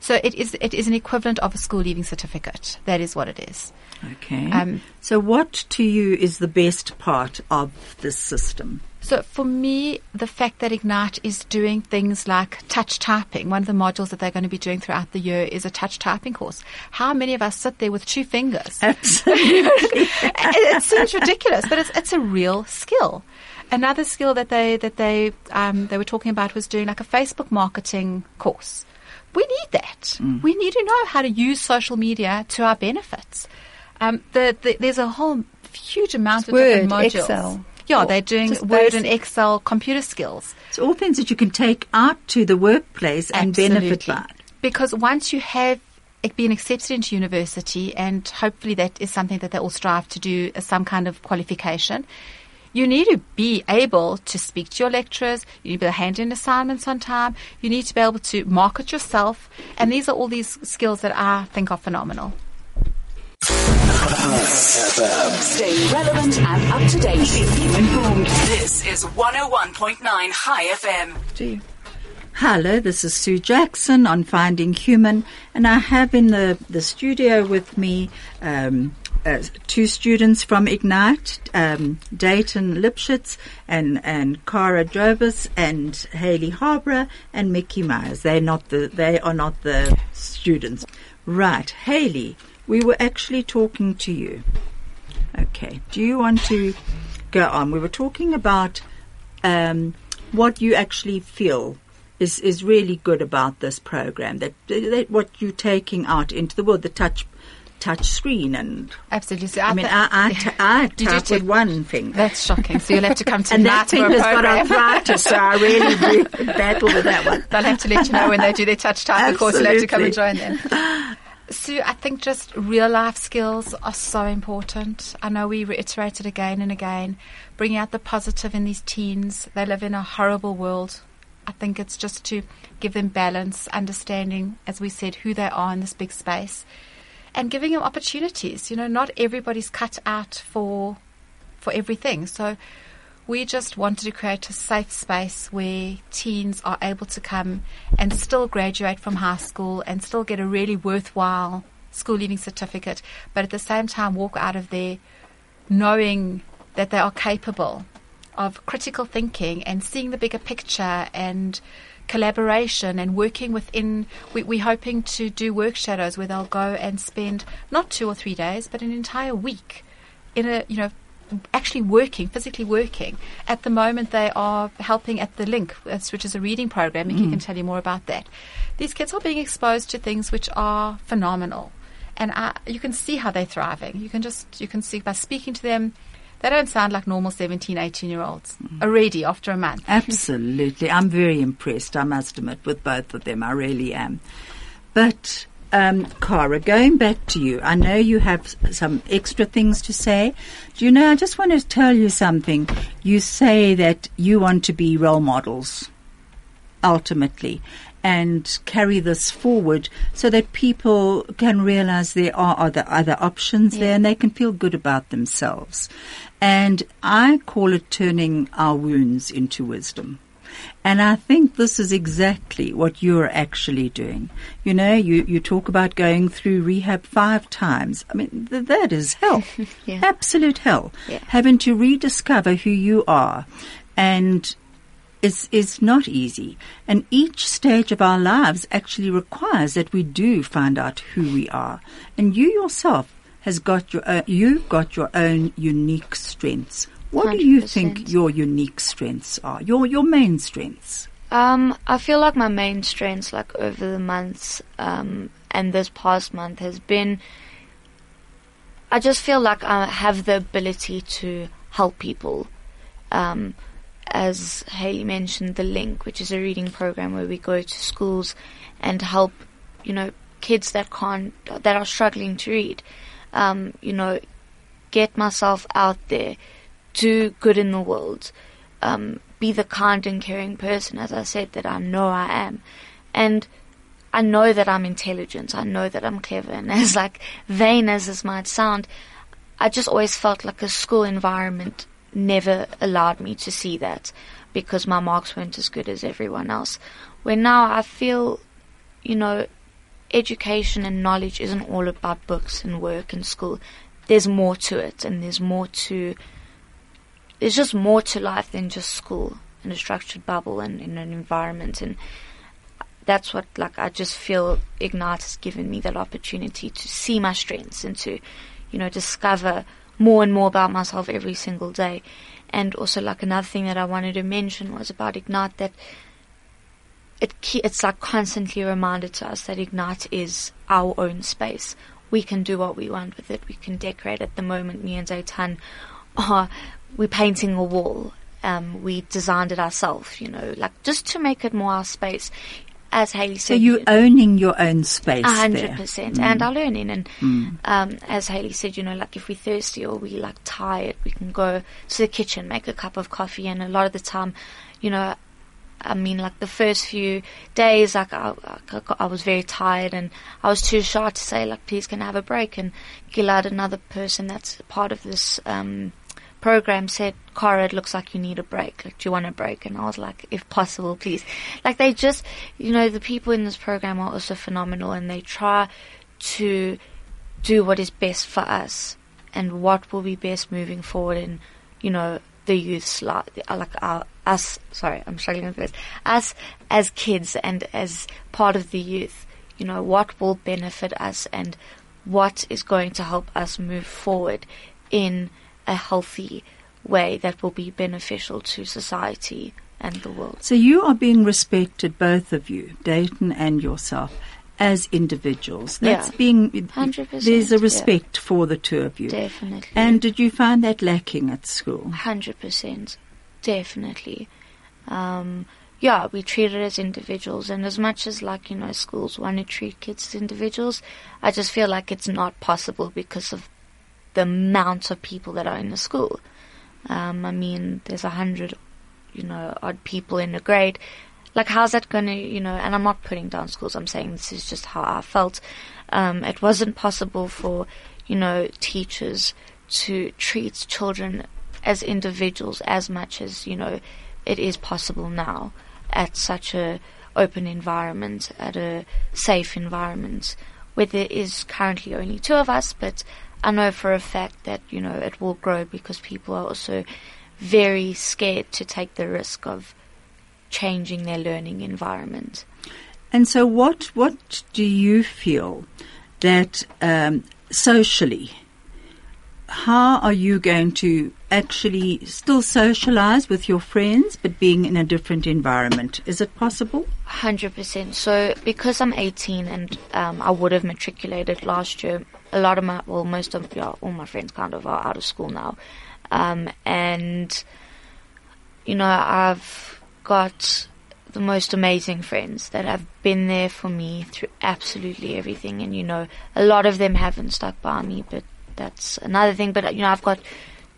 [SPEAKER 9] So it is it is an equivalent of a school leaving certificate. That is what it is.
[SPEAKER 5] okay.
[SPEAKER 9] um,
[SPEAKER 5] so, what to you is the best part of this system?
[SPEAKER 9] So for me, the fact that Ignite is doing things like touch typing, one of the modules that they're going to be doing throughout the year is a touch typing course. How many of us sit there with two fingers? it, it seems ridiculous, but it's, it's a real skill. Another skill that they that they um, they were talking about was doing like a Facebook marketing course. We need that. We need to know how to use social media to our benefits. Um, the, the, there's a whole huge amount of different modules.
[SPEAKER 6] Excel.
[SPEAKER 9] Yeah, they're doing Word and. Excel computer skills.
[SPEAKER 5] It's all things that you can take out to the workplace and benefit
[SPEAKER 9] Absolutely.
[SPEAKER 5] by.
[SPEAKER 9] Because once you have it been accepted into university, and hopefully that is something that they all strive to do as some kind of qualification, You need to be able to speak to your lecturers. You need to be able to hand in assignments on time. You need to be able to market yourself. And these are all these skills that I think are phenomenal.
[SPEAKER 4] Stay relevant and up to date. Keep you informed. This is 101.9 Chai FM.
[SPEAKER 5] Hello, this is Sue Jackson on Finding Human, and I have in the, the studio with me um, uh, two students from Ignite, um, Dayton Lipschitz and, and Cara Drobus and Haley Harborough and Micky Myers. They're not the, they are not the students. Right, Haley, we were actually talking to you. Okay, do you want to go on? We were talking about um, what you actually feel is is really good about this program. That, that what you're taking out into the world, the touch touch screen and
[SPEAKER 9] Absolutely. So
[SPEAKER 5] I mean, I I, t- I type with one finger.
[SPEAKER 9] That's shocking. So you'll have to come to
[SPEAKER 5] and that finger's got arthritis, so I really do battle with that one.
[SPEAKER 9] They'll have to let you know when they do their touch type. Of course, you'll have to come and join them. Sue, I think just real life skills are so important. I know we reiterate it again and again. Bringing out the positive in these teens. They live in a horrible world. I think it's just to give them balance, understanding, as we said, who they are in this big space, and giving them opportunities. You know, not everybody's cut out for for everything. So we just wanted to create a safe space where teens are able to come and still graduate from high school and still get a really worthwhile school leaving certificate, but at the same time walk out of there knowing that they are capable of critical thinking and seeing the bigger picture and collaboration and working within we, we're hoping to do work shadows where they'll go and spend not two or three days but an entire week in a you know actually working physically working at the moment they are helping at the link which is a reading program Micky can tell you more about that these kids are being exposed to things which are phenomenal and uh, you can see how they're thriving you can just you can see by speaking to them they don't sound like normal 17 18 year olds already after a month
[SPEAKER 5] Absolutely. I'm very impressed, I must admit, with both of them. I really am. But, um, Cara, going back to you, I know you have some extra things to say. Do you know, I just want to tell you something. You say that you want to be role models, ultimately, and carry this forward so that people can realize there are other, other options there and they can feel good about themselves. And I call it turning our wounds into wisdom. And I think this is exactly what you're actually doing. You know, you, you talk about going through rehab five times. I mean, th- that is hell.
[SPEAKER 8] Yeah.
[SPEAKER 5] Absolute hell.
[SPEAKER 8] Yeah.
[SPEAKER 5] Having to rediscover who you are. And is is not easy. And each stage of our lives actually requires that we do find out who we are. And you yourself has got your own, you've got your own unique strengths. What do you think your unique strengths are? Your your main strengths?
[SPEAKER 8] Um, I feel like my main strengths, like over the months, um, and this past month has been. I just feel like I have the ability to help people. Um, as Haley mentioned, the Link, which is a reading program where we go to schools and help, you know, kids that can't, that are struggling to read. Um, you know, get myself out there, do good in the world, um, be the kind and caring person, as I said, that I know I am. And I know that I'm intelligent. I know that I'm clever. And as like vain as this might sound, I just always felt like a school environment never allowed me to see that because my marks weren't as good as everyone else. Where now I feel, you know, education and knowledge isn't all about books and work and school. There's more to it and there's more to there's just more to life than just school and a structured bubble and in an environment and that's what like I just feel Ignite has given me that opportunity to see my strengths and to, you know, discover more and more about myself every single day. And also like another thing that I wanted to mention was about Ignite that it it's like constantly reminded to us that Ignite is our own space. We can do what we want with it. We can decorate. At the moment, me and Zaytan are we're painting a wall. Um, we designed it ourselves, you know, like just to make it more our space. as Haley said, So
[SPEAKER 5] you owning your own space
[SPEAKER 8] a hundred percent, and
[SPEAKER 5] Mm.
[SPEAKER 8] our learning, and
[SPEAKER 5] Mm.
[SPEAKER 8] um, as Haley said, you know, like if we're thirsty or we like tired, we can go to the kitchen, make a cup of coffee, and a lot of the time, you know, I mean, like the first few days, like I, I, I was very tired, and I was too shy to say, like, please can I have a break? And Gilad, another person that's part of this um, program, said, Cara, it looks like you need a break. Like, do you want a break? And I was like, if possible, please. Like, they just, you know, the people in this program are also phenomenal, and they try to do what is best for us and what will be best moving forward in, you know, the youth's life, like our, us, sorry, I'm struggling with this, us as kids and as part of the youth, you know, what will benefit us and what is going to help us move forward in a healthy way that will be beneficial to society and the world.
[SPEAKER 5] So you are being respected, both of you, Dayton and yourself, as individuals. That's
[SPEAKER 8] Yeah.
[SPEAKER 5] being
[SPEAKER 8] 100%,
[SPEAKER 5] there's a
[SPEAKER 8] yeah.
[SPEAKER 5] respect for the two of you.
[SPEAKER 8] Definitely.
[SPEAKER 5] And did you find that lacking at school?
[SPEAKER 8] Hundred percent, definitely. Um, yeah, we treat it as individuals, and as much as like you know schools want to treat kids as individuals, I just feel like it's not possible because of the amount of people that are in the school. Um, I mean, there's a hundred, you know, odd people in a grade. Like, how's that going to, you know? And I'm not putting down schools. I'm saying this is just how I felt. Um, it wasn't possible for, you know, teachers to treat children as individuals as much as you know it is possible now at such a open environment, at a safe environment, where there is currently only two of us, but I know for a fact that you know it will grow because people are also very scared to take the risk of changing their learning environment.
[SPEAKER 5] And so, what what do you feel that um, socially? How are you going to actually still socialize with your friends, but being in a different environment? Is it possible?
[SPEAKER 8] Hundred percent. So because I'm 18 and um, I would have matriculated last year, a lot of my, well, most of yeah, all my friends kind of are out of school now, um, and you know I've got the most amazing friends that have been there for me through absolutely everything, and you know a lot of them haven't stuck by me, but that's another thing. But you know I've got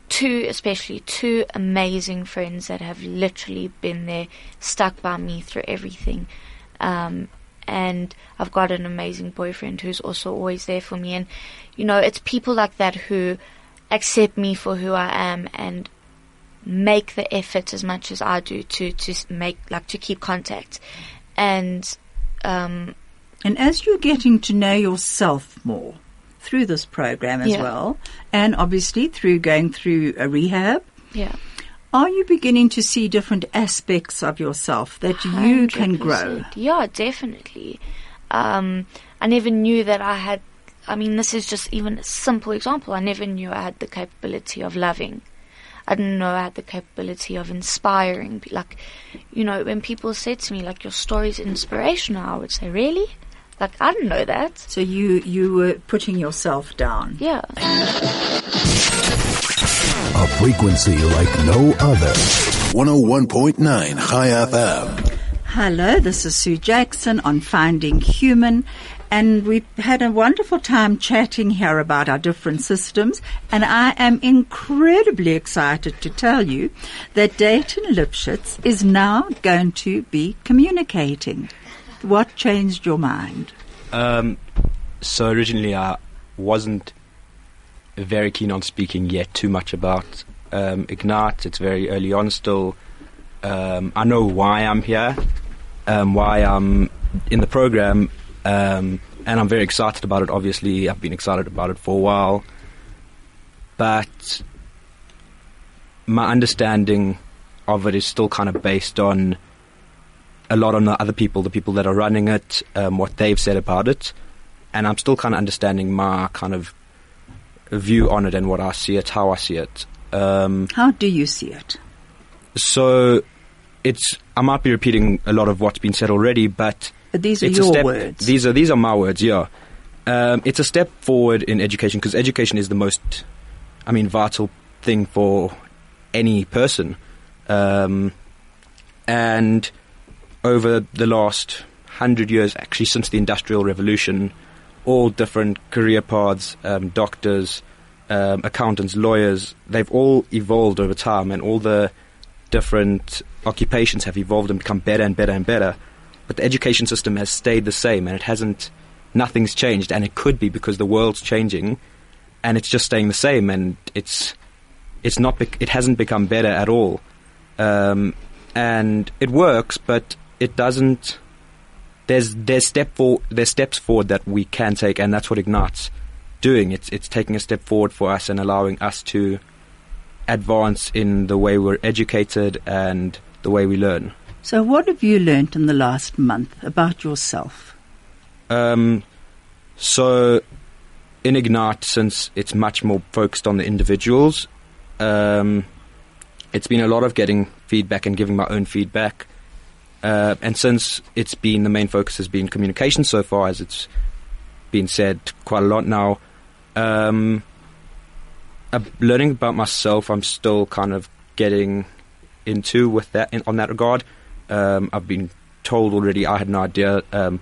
[SPEAKER 8] two, especially two amazing friends that have literally been there, stuck by me through everything. Um, and I've got an amazing boyfriend who's also always there for me. And, you know, it's people like that who accept me for who I am and make the effort as much as I do to, to make, like, to keep contact. And, um,
[SPEAKER 5] And as you're getting to know yourself more through this program as
[SPEAKER 8] Yeah.
[SPEAKER 5] well, and obviously through going through a rehab,
[SPEAKER 8] yeah.
[SPEAKER 5] are you beginning to see different aspects of yourself that you can grow?
[SPEAKER 8] Yeah, definitely. Um, I never knew that I had. I mean, this is just even a simple example. I never knew I had the capability of loving. I didn't know I had the capability of inspiring. Like, you know, when people said to me, like, your story's inspirational, I would say, really? Like, I didn't know that.
[SPEAKER 5] So you you were putting yourself down.
[SPEAKER 8] Yeah.
[SPEAKER 7] A frequency like no other. 101.9 Chai FM.
[SPEAKER 5] Hello, this is Sue Jackson on Finding Human. And we've had a wonderful time chatting here about our different systems. And I am incredibly excited to tell you that Dayton Lipschitz is now going to be communicating. What changed your mind?
[SPEAKER 10] Um, so originally I wasn't very keen on speaking yet too much about um, Ignite. It's very early on still. Um, I know why I'm here, um, why I'm in the program, um, and I'm very excited about it. Obviously, I've been excited about it for a while, but my understanding of it is still kind of based on a lot on the other people, the people that are running it, um, what they've said about it, and I'm still kind of understanding my kind of view on it and what I see it, how I see it. Um,
[SPEAKER 5] How do you see it?
[SPEAKER 10] so it's I might be repeating a lot of what's been said already, but
[SPEAKER 5] But these are
[SPEAKER 10] it's
[SPEAKER 5] your
[SPEAKER 10] step,
[SPEAKER 5] words.
[SPEAKER 10] These are these are my words. Yeah, um, it's a step forward in education because education is the most, I mean, vital thing for any person, um, and over the last hundred years, actually since the Industrial Revolution, all different career paths, um, doctors, um, accountants, lawyers, they've all evolved over time, and all the different occupations have evolved and become better and better and better. But the education system has stayed the same, and it hasn't. Nothing's changed, and it could be because the world's changing, and it's just staying the same, and it's it's not. Bec- it hasn't become better at all, um, and it works, but it doesn't. There's there's step for there's steps forward that we can take, and that's what Ignite's doing. It's it's taking a step forward for us and allowing us to advance in the way we're educated and the way we learn.
[SPEAKER 5] So, what have you learnt in the last month about yourself?
[SPEAKER 10] Um, so, in Ignite, since it's much more focused on the individuals, um, it's been a lot of getting feedback and giving my own feedback. Uh, and since it's been the main focus has been communication so far, as it's been said quite a lot now, um, uh, learning about myself, I'm still kind of getting into with that in, on that regard. Um, I've been told already. I had no idea um,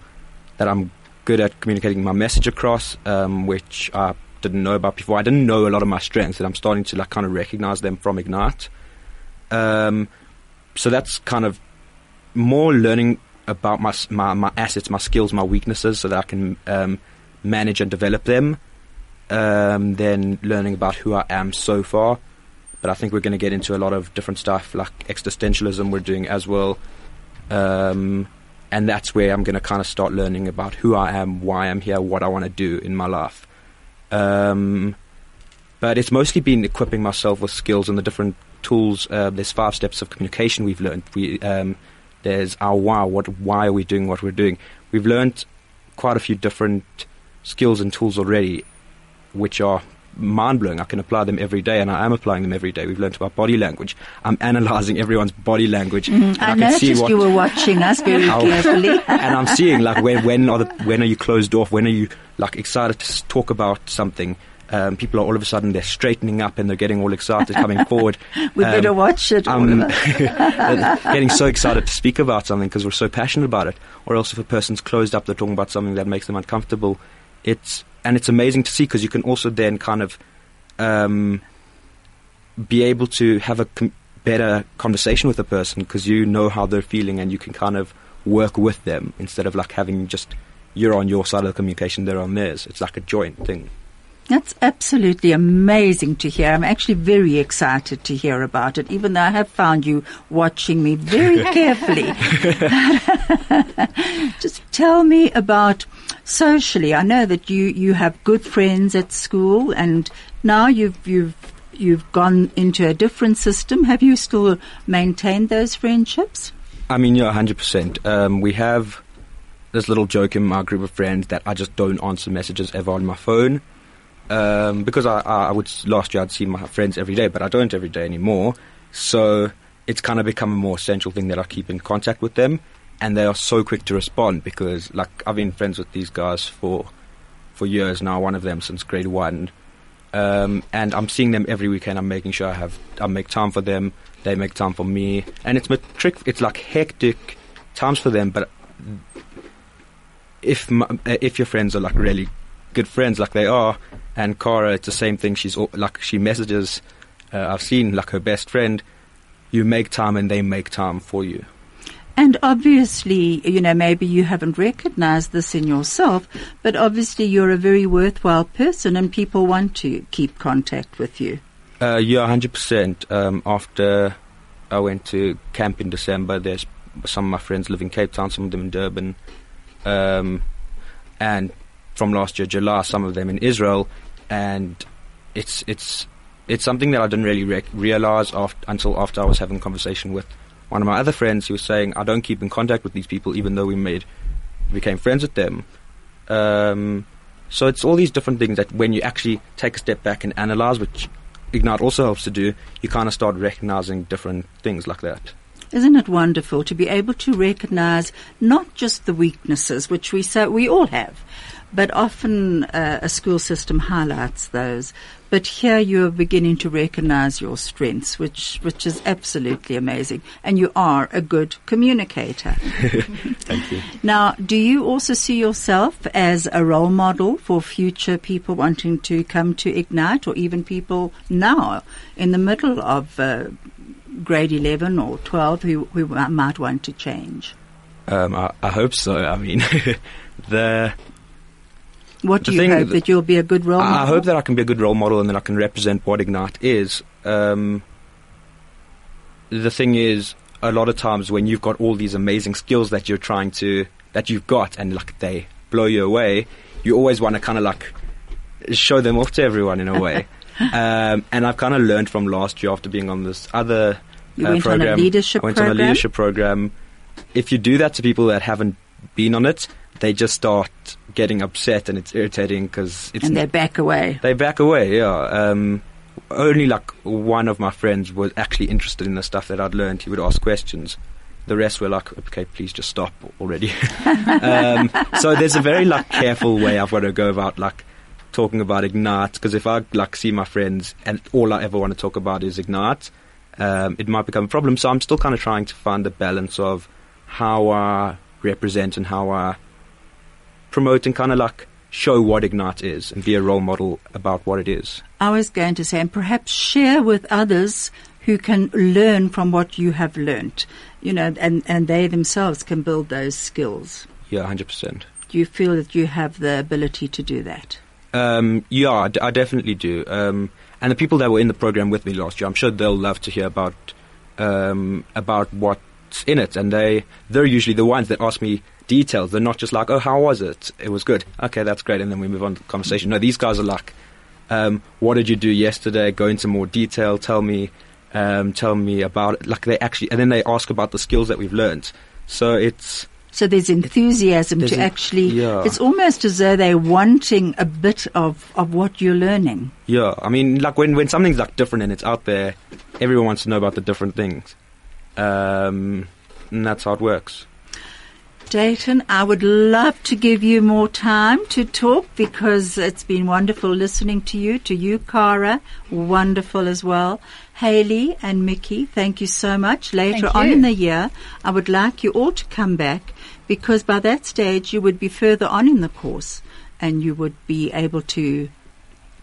[SPEAKER 10] that I'm good at communicating my message across, um, which I didn't know about before. I didn't know a lot of my strengths, and I'm starting to like kind of recognize them from Ignite. Um, so that's kind of more learning about my, my my assets, my skills, my weaknesses, so that I can um, manage and develop them. Um, then learning about who I am so far. But I think we're going to get into a lot of different stuff like existentialism. We're doing as well. Um, and that's where I'm going to kind of start learning about who I am, why I'm here, what I want to do in my life. Um, but it's mostly been equipping myself with skills and the different tools. Uh, there's five steps of communication we've learned. We, um, there's our why. What, why are we doing what we're doing? We've learned quite a few different skills and tools already, which are mind blowing. I can apply them every day, and I am applying them every day. We've learned about body language. I'm analyzing everyone's body language. and
[SPEAKER 5] Mm-hmm. I,
[SPEAKER 10] can see
[SPEAKER 5] noticed
[SPEAKER 10] what-
[SPEAKER 5] you were watching us very carefully.
[SPEAKER 10] and I'm seeing like when when are the, when are you closed off? When are you like excited to talk about something? Um, people are all of a sudden they're straightening up and they're getting all excited, coming forward.
[SPEAKER 5] we
[SPEAKER 10] Um,
[SPEAKER 5] better watch it.
[SPEAKER 10] I'm getting so excited to speak about something because we're so passionate about it. Or else if a person's closed up, they're talking about something that makes them uncomfortable. It's and it's amazing to see because you can also then kind of um, be able to have a com- better conversation with a person because you know how they're feeling and you can kind of work with them instead of like having just you're on your side of the communication, they're on theirs. It's like a joint thing.
[SPEAKER 5] That's absolutely amazing to hear. I'm actually very excited to hear about it, even though I have found you watching me very carefully. Just tell me about socially. I know that you, you have good friends at school, and now you've you've you've gone into a different system. Have you still maintained those friendships?
[SPEAKER 10] I mean, yeah, hundred percent. Um, we have this little joke in my group of friends that I just don't answer messages ever on my phone um, because I, I, would last year I'd see my friends every day, but I don't every day anymore. So it's kind of become a more essential thing that I keep in contact with them, and they are so quick to respond because, like, I've been friends with these guys for for years now. One of them since grade one. Um, and I'm seeing them every weekend. I'm making sure I have I make time for them. They make time for me, and it's trick. It's like hectic times for them. But if my, if your friends are like really good friends, like they are, and Cara, it's the same thing. She's like she messages. Uh, I've seen like her best friend. You make time, and they make time for you.
[SPEAKER 5] And obviously, you know, maybe you haven't recognized this in yourself, but obviously you're a very worthwhile person and people want to keep contact with you.
[SPEAKER 10] Uh, yeah, hundred percent. Um, after I went to camp in December, there's some of my friends live in Cape Town, some of them in Durban, um, and from last year July, some of them in Israel, and it's it's it's something that I didn't really rec- realize after, until after I was having a conversation with one of my other friends. He was saying I don't keep in contact with these people, even though we made became friends with them. Um, so it's all these different things that when you actually take a step back and analyze, which Ignite also helps to do, you kind of start recognizing different things like that.
[SPEAKER 5] Isn't it wonderful to be able to recognize not just the weaknesses, which we so we all have, but often uh, a school system highlights those. But here you are beginning to recognize your strengths, which which is absolutely amazing, and you are a good communicator.
[SPEAKER 10] Thank you.
[SPEAKER 5] Now, do you also see yourself as a role model for future people wanting to come to Ignite, or even people now in the middle of uh, grade 11 or 12 who, who might want to change?
[SPEAKER 10] Um, I, I hope so. I mean, the
[SPEAKER 5] What do
[SPEAKER 10] The
[SPEAKER 5] you hope
[SPEAKER 10] that-
[SPEAKER 5] that you'll be a good role model?
[SPEAKER 10] I hope that I can be a good role model and that I can represent what Ignite is. Um, the thing is, a lot of times when you've got all these amazing skills that you're trying to, that you've got, and like they blow you away, you always want to kind of like show them off to everyone in a way. um, and I've kind of learned from last year after being on this other
[SPEAKER 5] You
[SPEAKER 10] uh,
[SPEAKER 5] went on a
[SPEAKER 10] program.
[SPEAKER 5] leadership
[SPEAKER 10] I went on a leadership program. If you do that to people that haven't been on it, they just start getting upset and it's irritating because it's
[SPEAKER 5] and they back away.
[SPEAKER 10] they back away, yeah. Um, only like one of my friends was actually interested in the stuff that I'd learned. He would ask questions. The rest were like, okay, please just stop already. um, so there's a very like careful way I've got to go about like talking about Ignite because if I like see my friends and all I ever want to talk about is Ignite, um, it might become a problem. So I'm still kind of trying to find the balance of how I represent and how I promote and kind of like show what Ignite is and be a role model about what it is.
[SPEAKER 5] I was going to say, and perhaps share with others who can learn from what you have learnt, you know, and, and they themselves can build those skills.
[SPEAKER 10] Yeah, hundred percent.
[SPEAKER 5] Do you feel that you have the ability to do that?
[SPEAKER 10] Um, yeah, I, d- I definitely do. Um, and the people that were in the program with me last year, I'm sure they'll love to hear about um, about what's in it. And they they're usually the ones that ask me details. They're not just like, "Oh, how was it? It was good. Okay, that's great." And then we move on to the conversation. No, these guys are like, um, "What did you do yesterday? Go into more detail. Tell me, um, tell me about it." Like they actually, and then they ask about the skills that we've learned. So it's
[SPEAKER 5] So there's enthusiasm
[SPEAKER 10] There's
[SPEAKER 5] to
[SPEAKER 10] en-
[SPEAKER 5] actually,
[SPEAKER 10] yeah.
[SPEAKER 5] it's almost as though they're wanting a bit of, of what you're learning.
[SPEAKER 10] Yeah, I mean, like when when something's like different and it's out there, everyone wants to know about the different things, um, and that's how it works.
[SPEAKER 5] Dayton, I would love to give you more time to talk because it's been wonderful listening to you. To you, Cara, wonderful as well. Haley and Micky, thank you so much. Later on in the year, I would like you all to come back because by that stage you would be further on in the course and you would be able to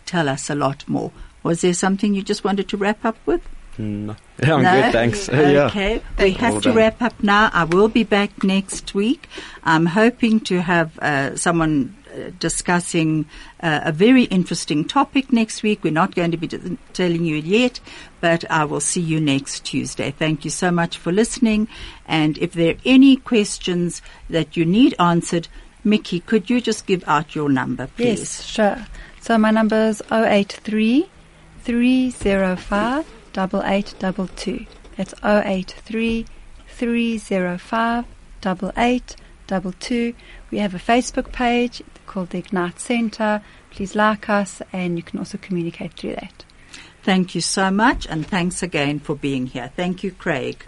[SPEAKER 5] tell us a lot more. Was there something you just wanted to wrap up with?
[SPEAKER 10] No. Yeah, I'm
[SPEAKER 5] No?
[SPEAKER 10] good, thanks. yeah.
[SPEAKER 5] Okay, we have
[SPEAKER 10] Well
[SPEAKER 5] to
[SPEAKER 10] done.
[SPEAKER 5] wrap up now. I will be back next week. I'm hoping to have uh, someone uh, discussing uh, a very interesting topic next week. We're not going to be t- telling you yet, but I will see you next Tuesday. Thank you so much for listening. And if there are any questions that you need answered, Micky, could you just give out your number, please?
[SPEAKER 6] Yes, sure. So my number is 083 305 8822. That's 083 305 8822. We have a Facebook page called the Ignite Center. Please like us and you can also communicate through that.
[SPEAKER 5] Thank you so much, and thanks again for being here. Thank you, Craig.